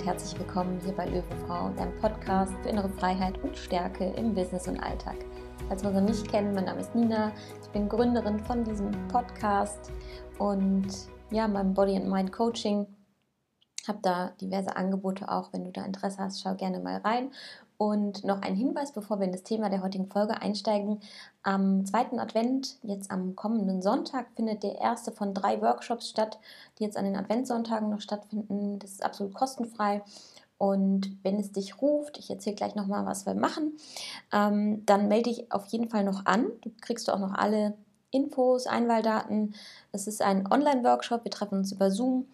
und herzlich willkommen hier bei Löwenfrau, deinem Podcast für innere Freiheit und Stärke im Business und Alltag. Falls wir uns nicht kennen, mein Name ist Nina, ich bin Gründerin von diesem Podcast und ja, meinem Body and Mind Coaching. Habe da diverse Angebote auch, wenn du da Interesse hast, schau gerne mal rein. Und noch ein Hinweis, bevor wir in das Thema der heutigen Folge einsteigen. Am zweiten Advent, jetzt am kommenden Sonntag, findet der erste von drei Workshops statt, die jetzt an den Adventssonntagen noch stattfinden. Das ist absolut kostenfrei. Und wenn es dich ruft, ich erzähle gleich nochmal, was wir machen, ähm, dann melde dich auf jeden Fall noch an. Du kriegst auch noch alle Infos, Einwahldaten. Es ist ein Online-Workshop, wir treffen uns über Zoom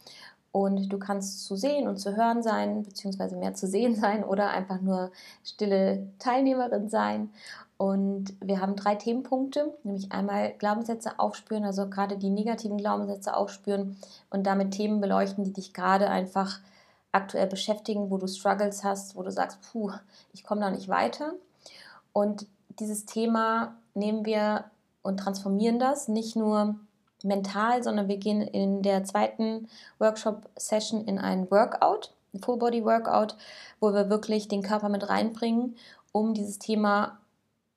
und du kannst zu sehen und zu hören sein, beziehungsweise mehr zu sehen sein oder einfach nur stille Teilnehmerin sein. Und wir haben drei Themenpunkte, nämlich einmal Glaubenssätze aufspüren, also gerade die negativen Glaubenssätze aufspüren und damit Themen beleuchten, die dich gerade einfach aktuell beschäftigen, wo du Struggles hast, wo du sagst, puh, ich komme da nicht weiter. Und dieses Thema nehmen wir und transformieren das nicht nur mental, sondern wir gehen in der zweiten Workshop-Session in ein Workout, ein Full-Body-Workout, wo wir wirklich den Körper mit reinbringen, um dieses Thema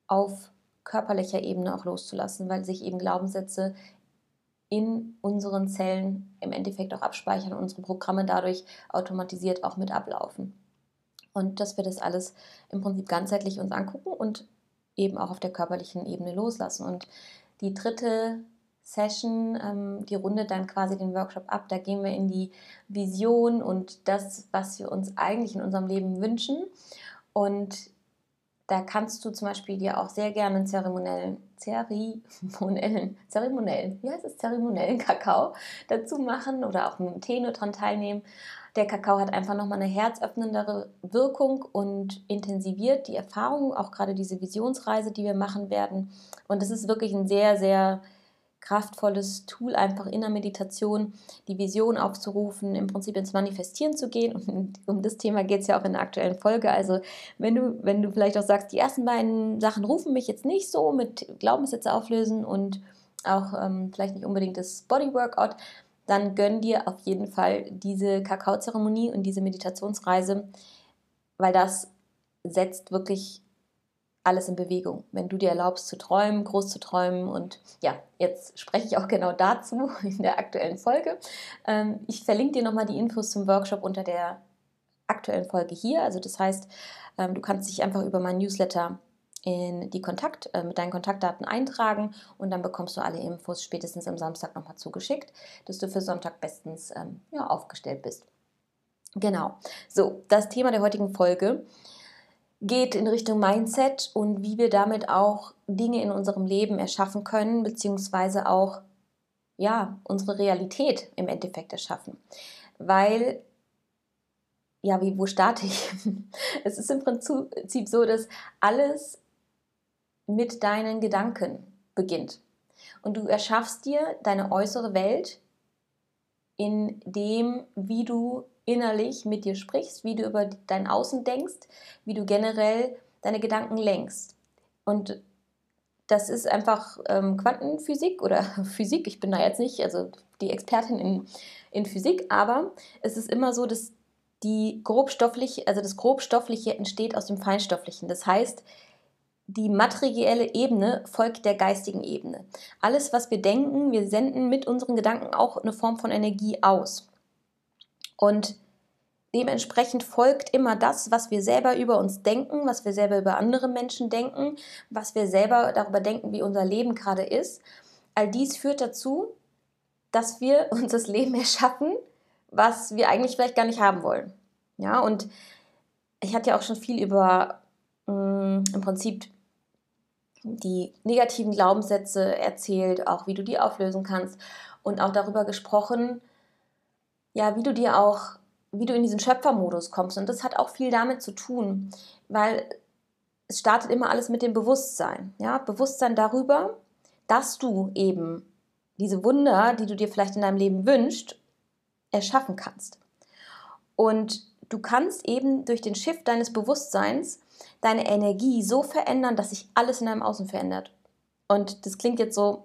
auf körperlicher Ebene auch loszulassen, weil sich eben Glaubenssätze in unseren Zellen im Endeffekt auch abspeichern und unsere Programme dadurch automatisiert auch mit ablaufen. Und dass wir das alles im Prinzip ganzheitlich uns angucken und eben auch auf der körperlichen Ebene loslassen. Und die dritte Session, ähm, die rundet dann quasi den Workshop ab. Da gehen wir in die Vision und das, was wir uns eigentlich in unserem Leben wünschen. Und da kannst du zum Beispiel dir auch sehr gerne einen zeremoniellen, zeremoniellen, zeremoniellen, wie heißt es, zeremoniellen Kakao dazu machen oder auch dem Tee nur dran teilnehmen. Der Kakao hat einfach nochmal eine herzöffnendere Wirkung und intensiviert die Erfahrung, auch gerade diese Visionsreise, die wir machen werden. Und es ist wirklich ein sehr, sehr kraftvolles Tool, einfach in der Meditation die Vision aufzurufen, im Prinzip ins Manifestieren zu gehen. Und um das Thema geht es ja auch in der aktuellen Folge. Also wenn du, wenn du vielleicht auch sagst, die ersten beiden Sachen rufen mich jetzt nicht so mit Glaubenssätze auflösen und auch ähm, vielleicht nicht unbedingt das Body Workout, dann gönn dir auf jeden Fall diese Kakaozeremonie und diese Meditationsreise, weil das setzt wirklich alles in Bewegung. Wenn du dir erlaubst zu träumen, groß zu träumen und ja, jetzt spreche ich auch genau dazu in der aktuellen Folge. Ähm, ich verlinke dir nochmal die Infos zum Workshop unter der aktuellen Folge hier. Also das heißt, ähm, du kannst dich einfach über mein Newsletter in die Kontakt, äh, mit deinen Kontaktdaten eintragen und dann bekommst du alle Infos spätestens am Samstag nochmal zugeschickt, dass du für Sonntag bestens ähm, ja, aufgestellt bist. Genau. So, das Thema der heutigen Folge geht in Richtung Mindset und wie wir damit auch Dinge in unserem Leben erschaffen können, beziehungsweise auch ja, unsere Realität im Endeffekt erschaffen. Weil, ja, wie, wo starte ich? es ist im Prinzip so, dass alles mit deinen Gedanken beginnt. Und du erschaffst dir deine äußere Welt in dem, wie du innerlich mit dir sprichst, wie du über dein Außen denkst, wie du generell deine Gedanken lenkst. Und das ist einfach ähm, Quantenphysik oder Physik. Ich bin da jetzt nicht, also die Expertin in, in Physik, aber es ist immer so, dass die grobstoffliche, also das grobstoffliche entsteht aus dem feinstofflichen. Das heißt, die materielle Ebene folgt der geistigen Ebene. Alles, was wir denken, wir senden mit unseren Gedanken auch eine Form von Energie aus. Und dementsprechend folgt immer das, was wir selber über uns denken, was wir selber über andere Menschen denken, was wir selber darüber denken, wie unser Leben gerade ist. All dies führt dazu, dass wir uns das Leben erschaffen, was wir eigentlich vielleicht gar nicht haben wollen. Ja, und ich hatte ja auch schon viel über mh, mm, im Prinzip die negativen Glaubenssätze erzählt, auch wie du die auflösen kannst und auch darüber gesprochen, ja, wie du dir auch, wie du in diesen Schöpfermodus kommst. Und das hat auch viel damit zu tun, weil es startet immer alles mit dem Bewusstsein. Ja, Bewusstsein darüber, dass du eben diese Wunder, die du dir vielleicht in deinem Leben wünschst, erschaffen kannst. Und du kannst eben durch den Shift deines Bewusstseins deine Energie so verändern, dass sich alles in deinem Außen verändert. Und das klingt jetzt so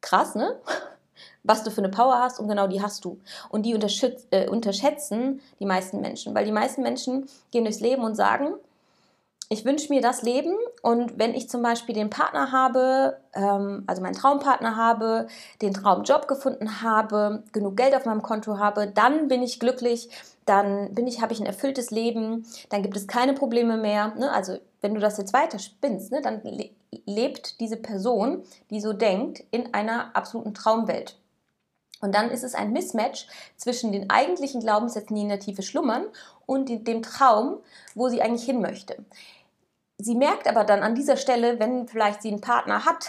krass, ne? Was du für eine Power hast und genau die hast du. Und die äh, unterschätzen die meisten Menschen, weil die meisten Menschen gehen durchs Leben und sagen, ich wünsche mir das Leben und wenn ich zum Beispiel den Partner habe, ähm, also meinen Traumpartner habe, den Traumjob gefunden habe, genug Geld auf meinem Konto habe, dann bin ich glücklich, dann bin ich, habe ich ein erfülltes Leben, dann gibt es keine Probleme mehr. Ne? Also wenn du das jetzt weiter spinnst, ne, dann lebt diese Person, die so denkt, in einer absoluten Traumwelt. Und dann ist es ein Mismatch zwischen den eigentlichen Glaubenssätzen, die in der Tiefe schlummern, und dem Traum, wo sie eigentlich hin möchte. Sie merkt aber dann an dieser Stelle, wenn vielleicht sie einen Partner hat,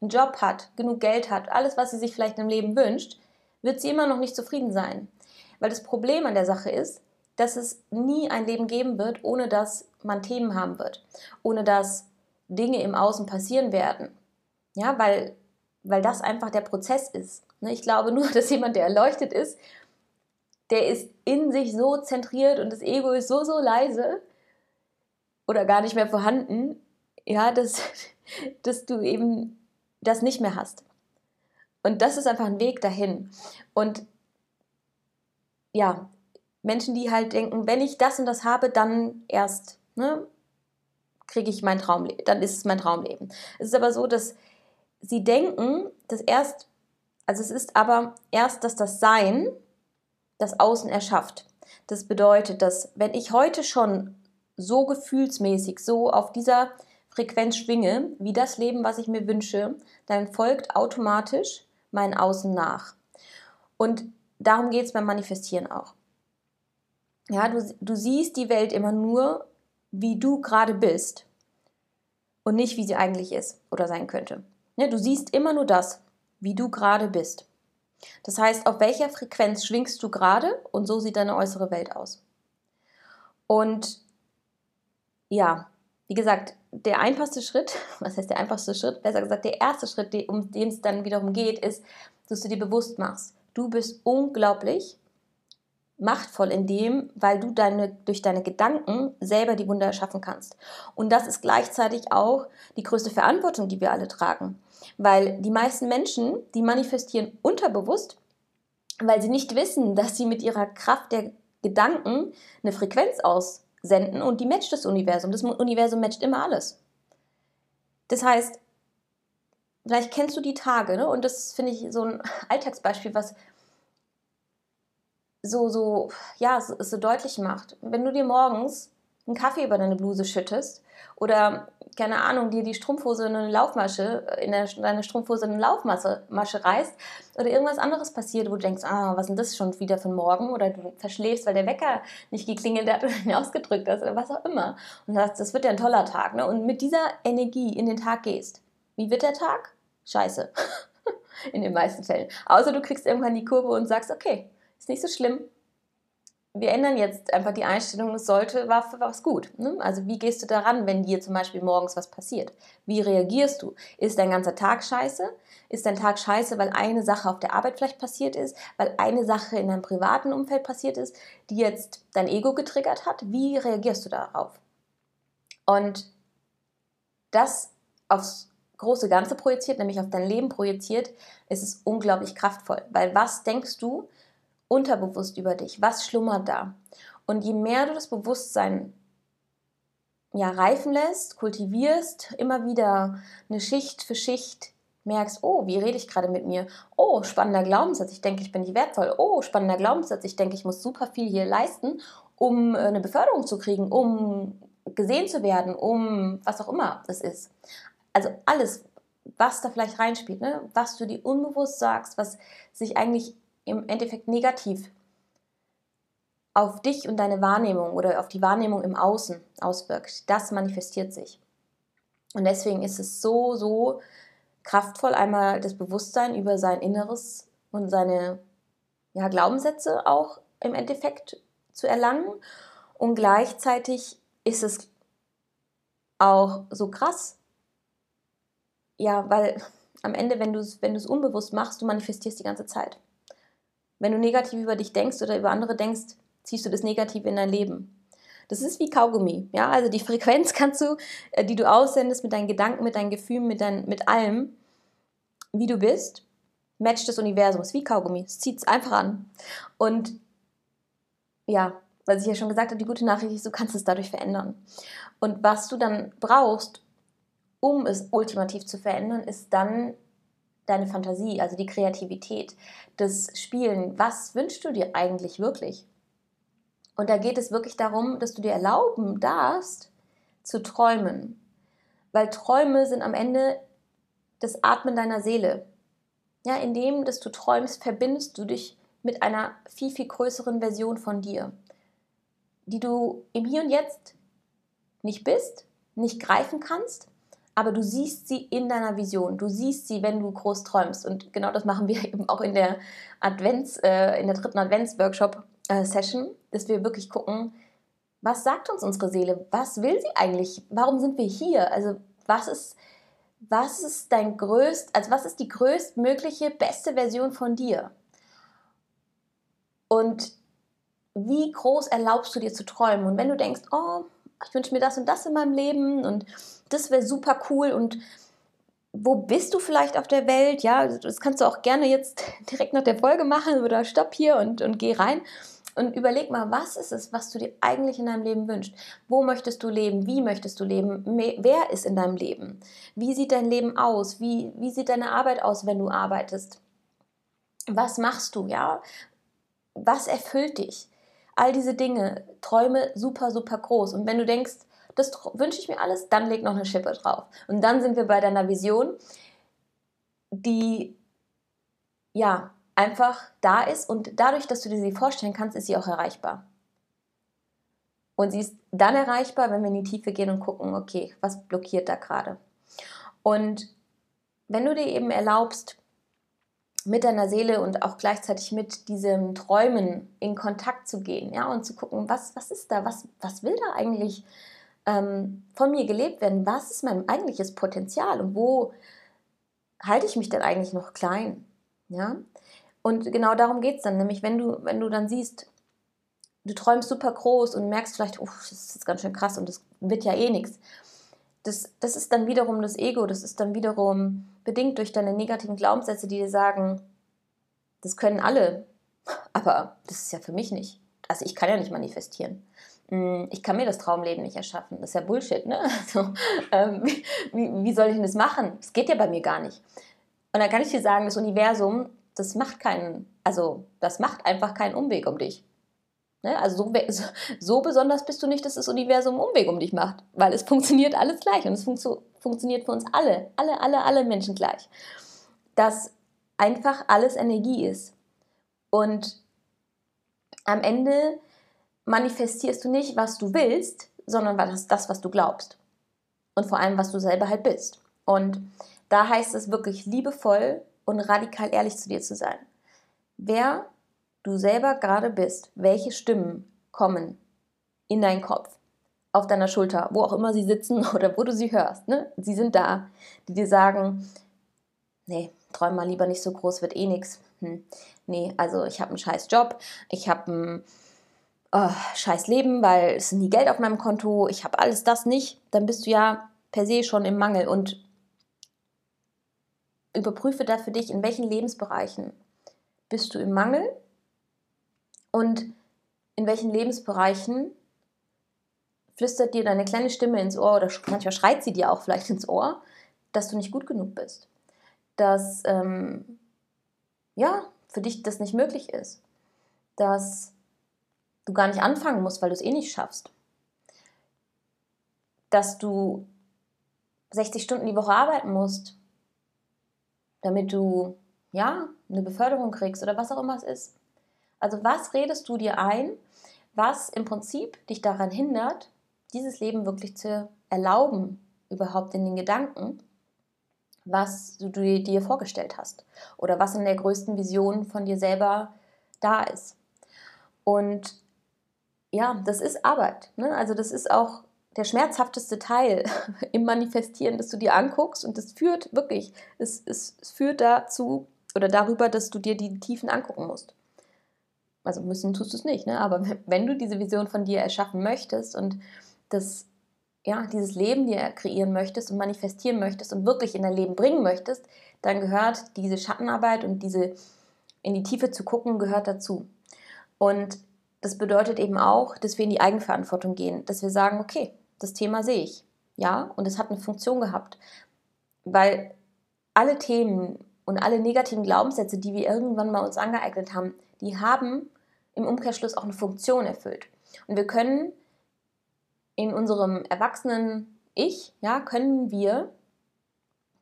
einen Job hat, genug Geld hat, alles, was sie sich vielleicht im Leben wünscht, wird sie immer noch nicht zufrieden sein. Weil das Problem an der Sache ist, dass es nie ein Leben geben wird, ohne dass man Themen haben wird, ohne dass Dinge im Außen passieren werden. Ja, weil, weil das einfach der Prozess ist. Ne, ich glaube nur, dass jemand, der erleuchtet ist, der ist in sich so zentriert und das Ego ist so, so leise, oder gar nicht mehr vorhanden, ja, dass, dass du eben das nicht mehr hast. Und das ist einfach ein Weg dahin. Und ja, Menschen, die halt denken, wenn ich das und das habe, dann erst ne, kriege ich mein Traumleben, dann ist es mein Traumleben. Es ist aber so, dass sie denken, dass erst, also es ist aber erst, dass das Sein das Außen erschafft. Das bedeutet, dass wenn ich heute schon so gefühlsmäßig, so auf dieser Frequenz schwinge, wie das Leben, was ich mir wünsche, dann folgt automatisch mein Außen nach. Und darum geht es beim Manifestieren auch. Ja, du, du siehst die Welt immer nur, wie du gerade bist und nicht, wie sie eigentlich ist oder sein könnte. Ja, du siehst immer nur das, wie du gerade bist. Das heißt, auf welcher Frequenz schwingst du gerade und so sieht deine äußere Welt aus. Und ja, wie gesagt, der einfachste Schritt, was heißt der einfachste Schritt? Besser gesagt, der erste Schritt, um den es dann wiederum geht, ist, dass du dir bewusst machst, du bist unglaublich machtvoll in dem, weil du deine, durch deine Gedanken selber die Wunder erschaffen kannst. Und das ist gleichzeitig auch die größte Verantwortung, die wir alle tragen. Weil die meisten Menschen, die manifestieren unterbewusst, weil sie nicht wissen, dass sie mit ihrer Kraft der Gedanken eine Frequenz aus senden und die matcht das Universum. Das Universum matcht immer alles. Das heißt, vielleicht kennst du die Tage, ne? und das finde ich so ein Alltagsbeispiel, was so, so, ja, so, so deutlich macht. Wenn du dir morgens einen Kaffee über deine Bluse schüttest oder keine Ahnung, dir die Strumpfhose in eine Laufmasche, in deine Strumpfhose eine Laufmasche Masche reißt oder irgendwas anderes passiert, wo du denkst, ah, was ist denn das schon wieder für ein Morgen oder du verschläfst, weil der Wecker nicht geklingelt hat oder nicht ausgedrückt hast oder was auch immer und sagst, das wird ja ein toller Tag ne? und mit dieser Energie in den Tag gehst, wie wird der Tag? Scheiße. in den meisten Fällen. Außer du kriegst irgendwann die Kurve und sagst, okay, ist nicht so schlimm, wir ändern jetzt einfach die Einstellung, es sollte, war für was gut. Ne? Also wie gehst du daran, wenn dir zum Beispiel morgens was passiert? Wie reagierst du? Ist dein ganzer Tag scheiße? Ist dein Tag scheiße, weil eine Sache auf der Arbeit vielleicht passiert ist, weil eine Sache in deinem privaten Umfeld passiert ist, die jetzt dein Ego getriggert hat? Wie reagierst du darauf? Und das aufs große Ganze projiziert, nämlich auf dein Leben projiziert, ist es unglaublich kraftvoll. Weil was denkst du, unterbewusst über dich? Was schlummert da? Und je mehr du das Bewusstsein ja, reifen lässt, kultivierst, immer wieder eine Schicht für Schicht merkst, oh, wie rede ich gerade mit mir? Oh, spannender Glaubenssatz, ich denke, ich bin nicht wertvoll. Oh, spannender Glaubenssatz, ich denke, ich muss super viel hier leisten, um äh, eine Beförderung zu kriegen, um gesehen zu werden, um was auch immer es ist. Also alles, was da vielleicht reinspielt, ne? was du dir unbewusst sagst, was sich eigentlich im Endeffekt negativ auf dich und deine Wahrnehmung oder auf die Wahrnehmung im Außen auswirkt, das manifestiert sich. Und deswegen ist es so, so kraftvoll, einmal das Bewusstsein über sein Inneres und seine ja, Glaubenssätze auch im Endeffekt zu erlangen. Und gleichzeitig ist es auch so krass, ja, weil am Ende, wenn du es wenn unbewusst machst, du manifestierst die ganze Zeit. Wenn du negativ über dich denkst oder über andere denkst, ziehst du das Negative in dein Leben. Das ist wie Kaugummi. Ja? Also die Frequenz kannst du, äh, die du aussendest mit deinen Gedanken, mit deinen Gefühlen, mit, dein, mit allem, wie du bist, Match des Universums, wie Kaugummi. Es zieht es einfach an. Und ja, was ich ja schon gesagt habe, die gute Nachricht ist, du kannst es dadurch verändern. Und was du dann brauchst, um es ultimativ zu verändern, ist dann deine Fantasie, also die Kreativität, das Spielen. Was wünschst du dir eigentlich wirklich? Und da geht es wirklich darum, dass du dir erlauben darfst, zu träumen. Weil Träume sind am Ende das Atmen deiner Seele. Ja, indem dass du träumst, verbindest du dich mit einer viel, viel größeren Version von dir, die du im Hier und Jetzt nicht bist, nicht greifen kannst, aber du siehst sie in deiner Vision. Du siehst sie, wenn du groß träumst. Und genau das machen wir eben auch in der Advents, äh, in der dritten Advents-Workshop-Session, äh, dass wir wirklich gucken, was sagt uns unsere Seele? Was will sie eigentlich? Warum sind wir hier? Also was ist, was ist dein größt, also was ist die größtmögliche, beste Version von dir? Und wie groß erlaubst du dir zu träumen? Und wenn du denkst, oh, ich wünsche mir das und das in meinem Leben und das wäre super cool und wo bist du vielleicht auf der Welt? Ja, das kannst du auch gerne jetzt direkt nach der Folge machen oder stopp hier und, und geh rein und überleg mal, was ist es, was du dir eigentlich in deinem Leben wünschst? Wo möchtest du leben? Wie möchtest du leben? Wer ist in deinem Leben? Wie sieht dein Leben aus? Wie, wie sieht deine Arbeit aus, wenn du arbeitest? Was machst du, ja? Was erfüllt dich? All diese Dinge, Träume super, super groß. Und wenn du denkst, das wünsche ich mir alles, dann leg noch eine Schippe drauf. Und dann sind wir bei deiner Vision, die ja einfach da ist und dadurch, dass du dir sie vorstellen kannst, ist sie auch erreichbar. Und sie ist dann erreichbar, wenn wir in die Tiefe gehen und gucken, okay, was blockiert da gerade? Und wenn du dir eben erlaubst, mit deiner Seele und auch gleichzeitig mit diesem Träumen in Kontakt zu gehen, ja, und zu gucken, was, was ist da, was, was will da eigentlich ähm, von mir gelebt werden? Was ist mein eigentliches Potenzial und wo halte ich mich denn eigentlich noch klein? Ja, und genau darum geht es dann, nämlich wenn du, wenn du dann siehst, du träumst super groß und merkst vielleicht, oh, das ist ganz schön krass und das wird ja eh nichts. Das, das ist dann wiederum das Ego, das ist dann wiederum bedingt durch deine negativen Glaubenssätze, die dir sagen, das können alle, aber das ist ja für mich nicht. Also ich kann ja nicht manifestieren. Hm, ich kann mir das Traumleben nicht erschaffen. Das ist ja Bullshit, ne? Also, ähm, wie, wie soll ich denn das machen? Das geht ja bei mir gar nicht. Und dann kann ich dir sagen, das Universum das macht keinen, also das macht einfach keinen Umweg um dich. Ne? Also so, so, besonders bist du nicht, dass das Universum einen Umweg um dich macht, weil es funktioniert alles gleich und es funktio funktioniert für uns alle, alle, alle, alle Menschen gleich. Dass einfach alles Energie ist. Und am Ende manifestierst du nicht, was du willst, sondern das, das, was du glaubst. Und vor allem, was du selber halt bist. Und da heißt es wirklich liebevoll und radikal ehrlich zu dir zu sein. Wer du selber gerade bist, welche Stimmen kommen in deinen Kopf, auf deiner Schulter, wo auch immer sie sitzen oder wo du sie hörst, ne? sie sind da, die dir sagen, nee, träum mal lieber nicht so groß, wird eh nichts. Hm. Nee, also ich habe einen scheiß Job, ich habe ein oh, scheiß Leben, weil es ist nie Geld auf meinem Konto, ich habe alles das nicht, dann bist du ja per se schon im Mangel und überprüfe da für dich, in welchen Lebensbereichen bist du im Mangel und in welchen Lebensbereichen flüstert dir deine kleine Stimme ins Ohr oder manchmal schreit sie dir auch vielleicht ins Ohr, dass du nicht gut genug bist. Dass, ähm, ja, für dich das nicht möglich ist. Dass du gar nicht anfangen musst, weil du es eh nicht schaffst. Dass du 60 Stunden die Woche arbeiten musst, damit du ja eine Beförderung kriegst oder was auch immer es ist. Also was redest du dir ein, was im Prinzip dich daran hindert, dieses Leben wirklich zu erlauben, überhaupt in den Gedanken, was du dir vorgestellt hast oder was in der größten Vision von dir selber da ist. Und ja, das ist Arbeit. Ne? Also das ist auch der schmerzhafteste Teil im Manifestieren, dass du dir anguckst und das führt wirklich, es, es, es führt dazu oder darüber, dass du dir die Tiefen angucken musst. Also müssen tust du es nicht, ne? aber wenn du diese Vision von dir erschaffen möchtest und das, ja, dieses Leben dir kreieren möchtest und manifestieren möchtest und wirklich in dein Leben bringen möchtest, dann gehört diese Schattenarbeit und diese in die Tiefe zu gucken, gehört dazu. Und das bedeutet eben auch, dass wir in die Eigenverantwortung gehen, dass wir sagen, okay, das Thema sehe ich, ja, und es hat eine Funktion gehabt, weil alle Themen und alle negativen Glaubenssätze, die wir irgendwann mal uns angeeignet haben, die haben im Umkehrschluss auch eine Funktion erfüllt. Und wir können in unserem erwachsenen Ich, ja, können wir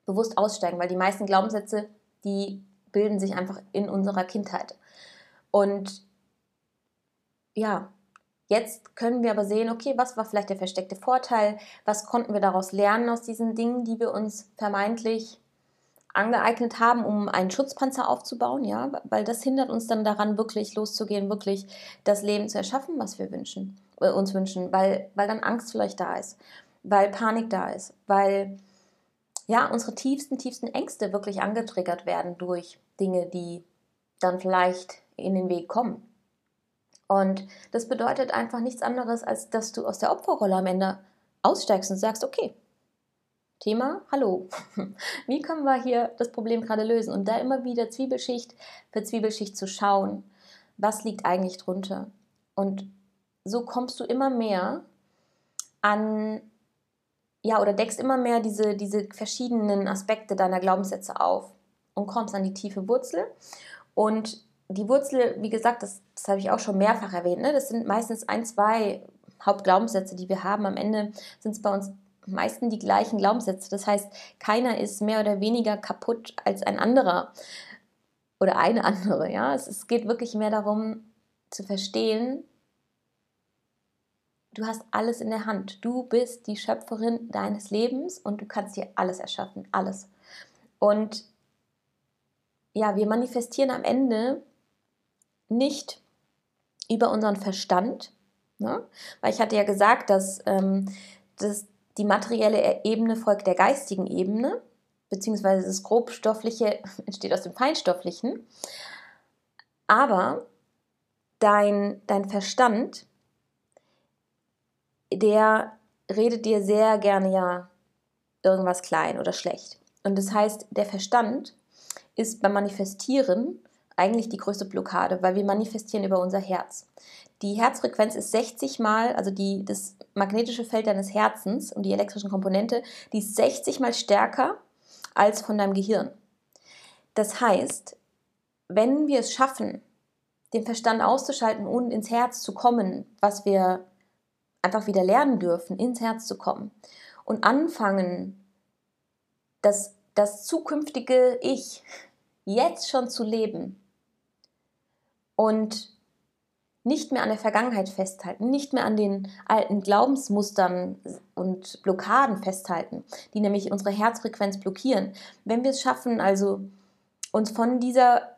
bewusst aussteigen, weil die meisten Glaubenssätze, die bilden sich einfach in unserer Kindheit. Und ja, jetzt können wir aber sehen, okay, was war vielleicht der versteckte Vorteil? Was konnten wir daraus lernen aus diesen Dingen, die wir uns vermeintlich angeeignet haben, um einen Schutzpanzer aufzubauen, ja, weil das hindert uns dann daran, wirklich loszugehen, wirklich das Leben zu erschaffen, was wir wünschen, äh, uns wünschen, weil, weil dann Angst vielleicht da ist, weil Panik da ist, weil ja unsere tiefsten, tiefsten Ängste wirklich angetriggert werden durch Dinge, die dann vielleicht in den Weg kommen. Und das bedeutet einfach nichts anderes, als dass du aus der Opferrolle am Ende aussteigst und sagst, okay, Thema, hallo, wie können wir hier das Problem gerade lösen? Und da immer wieder Zwiebelschicht für Zwiebelschicht zu schauen, was liegt eigentlich drunter? Und so kommst du immer mehr an, ja, oder deckst immer mehr diese, diese verschiedenen Aspekte deiner Glaubenssätze auf und kommst an die tiefe Wurzel. Und die Wurzel, wie gesagt, das, das habe ich auch schon mehrfach erwähnt, ne? das sind meistens ein, zwei Hauptglaubenssätze, die wir haben. Am Ende sind es bei uns meisten die gleichen Glaubenssätze. Das heißt, keiner ist mehr oder weniger kaputt als ein anderer oder eine andere. Ja? Es, es geht wirklich mehr darum zu verstehen, du hast alles in der Hand. Du bist die Schöpferin deines Lebens und du kannst dir alles erschaffen, alles. Und ja, wir manifestieren am Ende nicht über unseren Verstand, ne? weil ich hatte ja gesagt, dass, ähm, dass die materielle Ebene folgt der geistigen Ebene, beziehungsweise das grobstoffliche entsteht aus dem feinstofflichen. Aber dein, dein Verstand, der redet dir sehr gerne ja irgendwas klein oder schlecht. Und das heißt, der Verstand ist beim Manifestieren eigentlich die größte Blockade, weil wir manifestieren über unser Herz. Die Herzfrequenz ist 60 mal, also die, das magnetische Feld deines Herzens und die elektrischen Komponente, die ist 60 mal stärker als von deinem Gehirn. Das heißt, wenn wir es schaffen, den Verstand auszuschalten und ins Herz zu kommen, was wir einfach wieder lernen dürfen, ins Herz zu kommen und anfangen, das, das zukünftige Ich jetzt schon zu leben, und nicht mehr an der Vergangenheit festhalten, nicht mehr an den alten Glaubensmustern und Blockaden festhalten, die nämlich unsere Herzfrequenz blockieren. Wenn wir es schaffen, also uns von dieser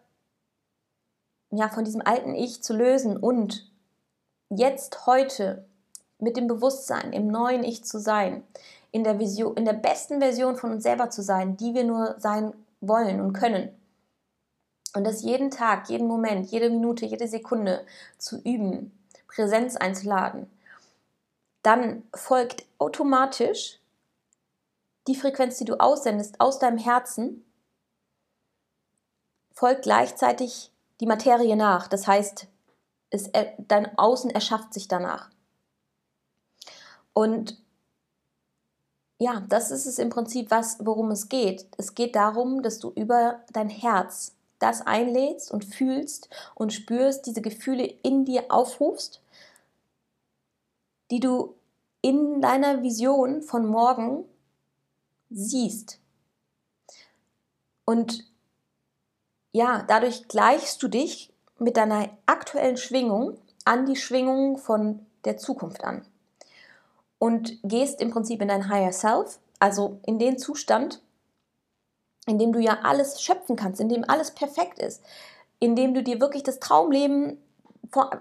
ja, von diesem alten Ich zu lösen und jetzt heute mit dem Bewusstsein im neuen Ich zu sein, in der Vision, in der besten Version von uns selber zu sein, die wir nur sein wollen und können, und das jeden Tag, jeden Moment, jede Minute, jede Sekunde zu üben, Präsenz einzuladen, dann folgt automatisch die Frequenz, die du aussendest aus deinem Herzen, folgt gleichzeitig die Materie nach. Das heißt, es, dein Außen erschafft sich danach. Und ja, das ist es im Prinzip, was, worum es geht. Es geht darum, dass du über dein Herz das einlädst und fühlst und spürst, diese Gefühle in dir aufrufst, die du in deiner Vision von morgen siehst. Und ja, dadurch gleichst du dich mit deiner aktuellen Schwingung an die Schwingung von der Zukunft an. Und gehst im Prinzip in dein Higher Self, also in den Zustand, in dem du ja alles schöpfen kannst, in dem alles perfekt ist, in dem du dir wirklich das Traumleben,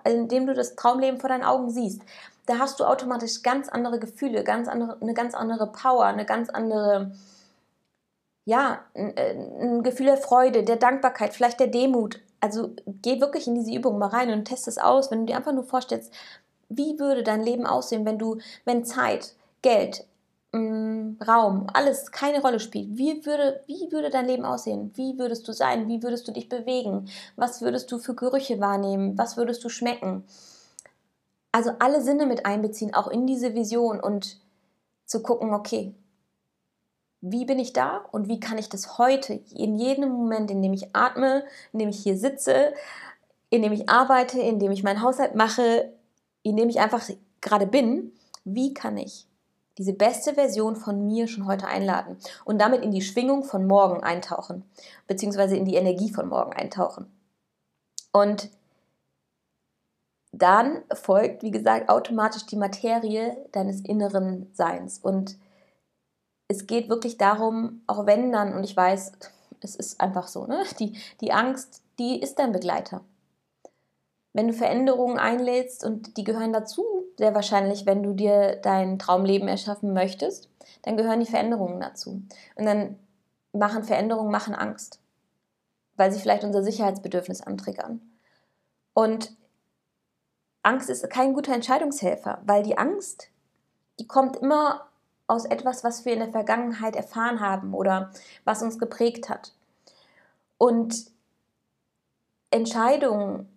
in dem du das Traumleben vor deinen Augen siehst, da hast du automatisch ganz andere Gefühle, ganz andere, eine ganz andere Power, eine ganz andere, ja, ein, äh, ein Gefühl der Freude, der Dankbarkeit, vielleicht der Demut. Also geh wirklich in diese Übung mal rein und test es aus, wenn du dir einfach nur vorstellst, wie würde dein Leben aussehen, wenn du, wenn Zeit, Geld, mm, Raum, alles keine Rolle spielt, wie würde, wie würde dein Leben aussehen? Wie würdest du sein? Wie würdest du dich bewegen? Was würdest du für Gerüche wahrnehmen? Was würdest du schmecken? Also alle Sinne mit einbeziehen, auch in diese Vision und zu gucken, okay, wie bin ich da und wie kann ich das heute, in jedem Moment, in dem ich atme, in dem ich hier sitze, in dem ich arbeite, in dem ich meinen Haushalt mache, in dem ich einfach gerade bin, wie kann ich diese beste Version von mir schon heute einladen und damit in die Schwingung von morgen eintauchen, beziehungsweise in die Energie von morgen eintauchen. Und dann folgt, wie gesagt, automatisch die Materie deines inneren Seins. Und es geht wirklich darum, auch wenn dann, und ich weiß, es ist einfach so, ne? die, die Angst, die ist dein Begleiter. Wenn du Veränderungen einlädst und die gehören dazu, sehr wahrscheinlich, wenn du dir dein Traumleben erschaffen möchtest, dann gehören die Veränderungen dazu. Und dann machen Veränderungen machen Angst, weil sie vielleicht unser Sicherheitsbedürfnis antriggern. Und Angst ist kein guter Entscheidungshelfer, weil die Angst, die kommt immer aus etwas, was wir in der Vergangenheit erfahren haben oder was uns geprägt hat. Und Entscheidungen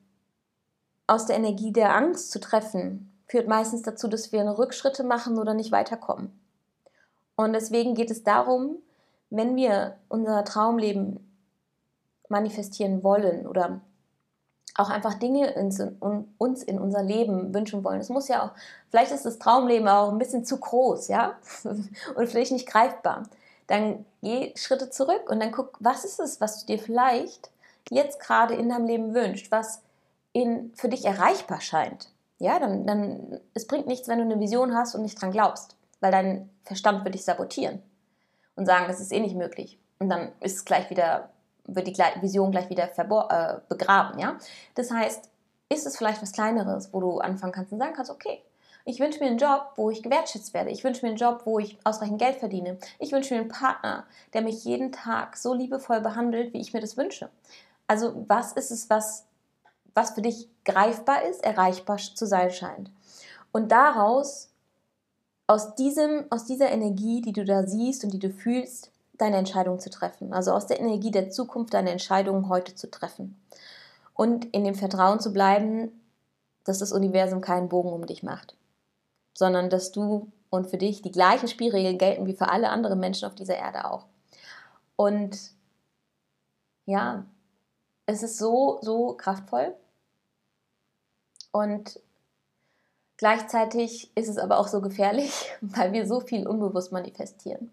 aus der Energie der Angst zu treffen, führt meistens dazu, dass wir Rückschritte machen oder nicht weiterkommen. Und deswegen geht es darum, wenn wir unser Traumleben manifestieren wollen oder auch einfach Dinge uns in unser Leben wünschen wollen. Es muss ja auch, vielleicht ist das Traumleben auch ein bisschen zu groß, ja, und vielleicht nicht greifbar. Dann geh Schritte zurück und dann guck, was ist es, was du dir vielleicht jetzt gerade in deinem Leben wünschst, was in, für dich erreichbar scheint. Ja, dann, dann, es bringt nichts, wenn du eine Vision hast und nicht dran glaubst, weil dein Verstand wird dich sabotieren und sagen, das ist eh nicht möglich. Und dann ist gleich wieder wird die Vision gleich wieder äh, begraben. Ja? Das heißt, ist es vielleicht was Kleineres, wo du anfangen kannst und sagen kannst, okay, ich wünsche mir einen Job, wo ich gewertschätzt werde. Ich wünsche mir einen Job, wo ich ausreichend Geld verdiene. Ich wünsche mir einen Partner, der mich jeden Tag so liebevoll behandelt, wie ich mir das wünsche. Also was ist es, was, was für dich greifbar ist, erreichbar zu sein scheint. Und daraus, aus, diesem, aus dieser Energie, die du da siehst und die du fühlst, deine Entscheidung zu treffen. Also aus der Energie der Zukunft deine Entscheidungen heute zu treffen. Und in dem Vertrauen zu bleiben, dass das Universum keinen Bogen um dich macht, sondern dass du und für dich die gleichen Spielregeln gelten wie für alle anderen Menschen auf dieser Erde auch. Und ja, es ist so, so kraftvoll. Und gleichzeitig ist es aber auch so gefährlich, weil wir so viel unbewusst manifestieren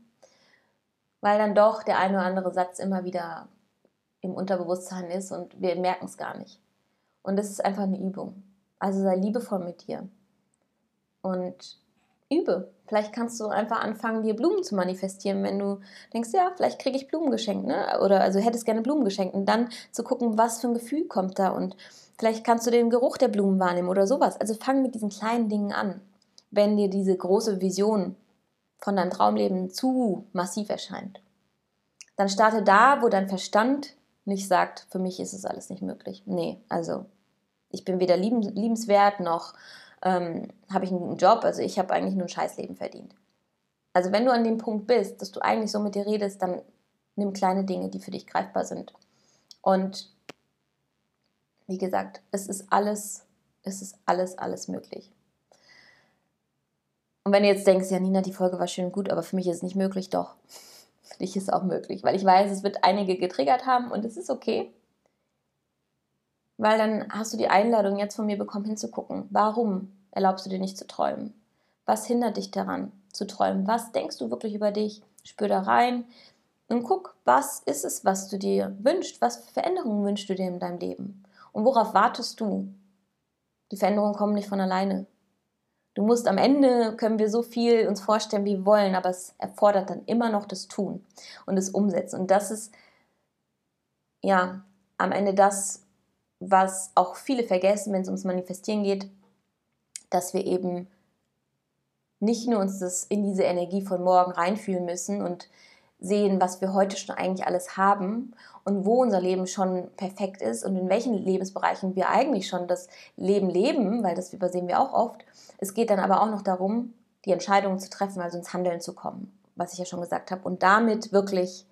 weil dann doch der eine oder andere Satz immer wieder im Unterbewusstsein ist und wir merken es gar nicht. Und es ist einfach eine Übung. Also sei liebevoll mit dir und übe. Vielleicht kannst du einfach anfangen, dir Blumen zu manifestieren, wenn du denkst, ja, vielleicht kriege ich Blumen geschenkt, ne? Oder also hättest gerne Blumen geschenkt und dann zu gucken, was für ein Gefühl kommt da und vielleicht kannst du den Geruch der Blumen wahrnehmen oder sowas. Also fang mit diesen kleinen Dingen an, wenn dir diese große Vision von deinem Traumleben zu massiv erscheint. Dann starte da, wo dein Verstand nicht sagt, für mich ist es alles nicht möglich. Nee, also ich bin weder liebenswert noch ähm, habe ich einen guten Job, also ich habe eigentlich nur ein Scheißleben verdient. Also wenn du an dem Punkt bist, dass du eigentlich so mit dir redest, dann nimm kleine Dinge, die für dich greifbar sind. Und wie gesagt, es ist alles, es ist alles, alles möglich. Und wenn du jetzt denkst, ja, Nina, die Folge war schön gut, aber für mich ist es nicht möglich, doch. Für dich ist es auch möglich, weil ich weiß, es wird einige getriggert haben und es ist okay. Weil dann hast du die Einladung jetzt von mir bekommen, hinzugucken. Warum erlaubst du dir nicht zu träumen? Was hindert dich daran, zu träumen? Was denkst du wirklich über dich? Spür da rein und guck, was ist es, was du dir wünschst? Was für Veränderungen wünschst du dir in deinem Leben? Und worauf wartest du? Die Veränderungen kommen nicht von alleine. Du musst am Ende, können wir so viel uns vorstellen, wie wir wollen, aber es erfordert dann immer noch das Tun und das Umsetzen. Und das ist ja am Ende das, was auch viele vergessen, wenn es ums Manifestieren geht, dass wir eben nicht nur uns das in diese Energie von morgen reinfühlen müssen und sehen, was wir heute schon eigentlich alles haben und wo unser Leben schon perfekt ist und in welchen Lebensbereichen wir eigentlich schon das Leben leben, weil das übersehen wir auch oft. Es geht dann aber auch noch darum, die Entscheidungen zu treffen, also ins Handeln zu kommen, was ich ja schon gesagt habe, und damit wirklich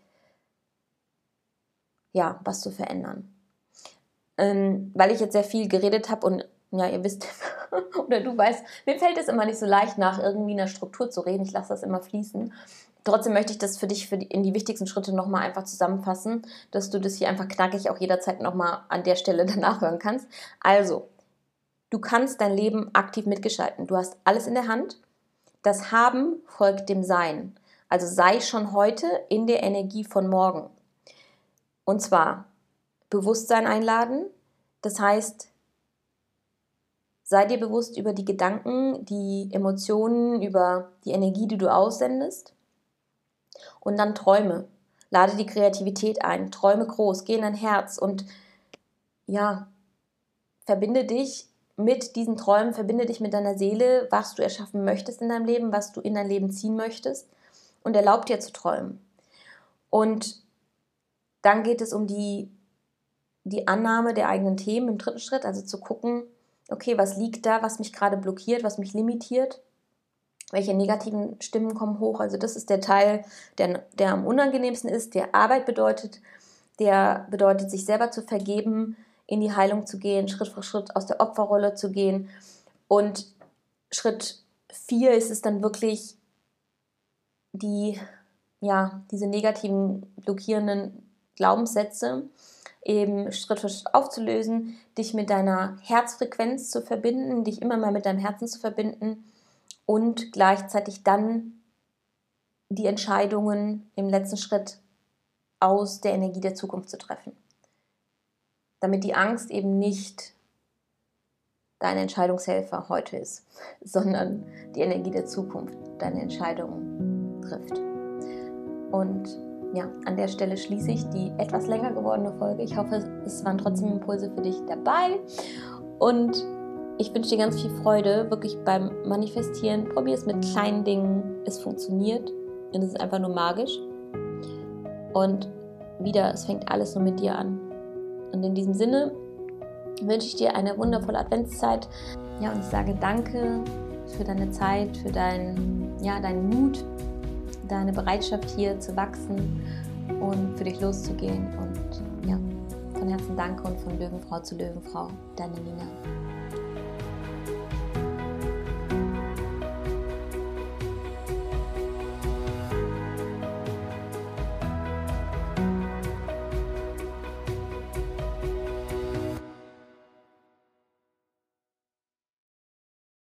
ja, was zu verändern. Ähm, weil ich jetzt sehr viel geredet habe und ja, ihr wisst, oder du weißt, mir fällt es immer nicht so leicht, nach irgendwie einer Struktur zu reden. Ich lasse das immer fließen. Trotzdem möchte ich das für dich für die, in die wichtigsten Schritte nochmal einfach zusammenfassen, dass du das hier einfach knackig auch jederzeit nochmal an der Stelle danach hören kannst. Also, du kannst dein Leben aktiv mitgestalten. Du hast alles in der Hand. Das Haben folgt dem Sein. Also sei schon heute in der Energie von morgen. Und zwar Bewusstsein einladen. Das heißt, sei dir bewusst über die Gedanken, die Emotionen, über die Energie, die du aussendest. Und dann träume. Lade die Kreativität ein. Träume groß. Geh in dein Herz und ja, verbinde dich mit diesen Träumen, verbinde dich mit deiner Seele, was du erschaffen möchtest in deinem Leben, was du in dein Leben ziehen möchtest und erlaub dir zu träumen. Und dann geht es um die, die Annahme der eigenen Themen im dritten Schritt, also zu gucken, okay, was liegt da, was mich gerade blockiert, was mich limitiert, welche negativen Stimmen kommen hoch. Also das ist der Teil, der, der am unangenehmsten ist, der Arbeit bedeutet, der bedeutet, sich selber zu vergeben, in die Heilung zu gehen, Schritt für Schritt aus der Opferrolle zu gehen. Und Schritt vier ist es dann wirklich, die, ja, diese negativen, blockierenden Glaubenssätze eben Schritt für Schritt aufzulösen, dich mit deiner Herzfrequenz zu verbinden, dich immer mehr mit deinem Herzen zu verbinden und gleichzeitig dann die Entscheidungen im letzten Schritt aus der Energie der Zukunft zu treffen. Damit die Angst eben nicht dein Entscheidungshelfer heute ist, sondern die Energie der Zukunft deine Entscheidungen trifft. Und ja, an der Stelle schließe ich die etwas länger gewordene Folge. Ich hoffe, es waren trotzdem Impulse für dich dabei. Und ich wünsche dir ganz viel Freude, wirklich beim Manifestieren. Probier es mit kleinen Dingen. Es funktioniert. Und es ist einfach nur magisch. Und wieder, es fängt alles nur mit dir an. Und in diesem Sinne wünsche ich dir eine wundervolle Adventszeit. Ja, und ich sage danke für deine Zeit, für deinen, ja, deinen Mut, deine Bereitschaft hier zu wachsen und für dich loszugehen. Und ja, von Herzen danke und von Löwenfrau zu Löwenfrau, deine Nina.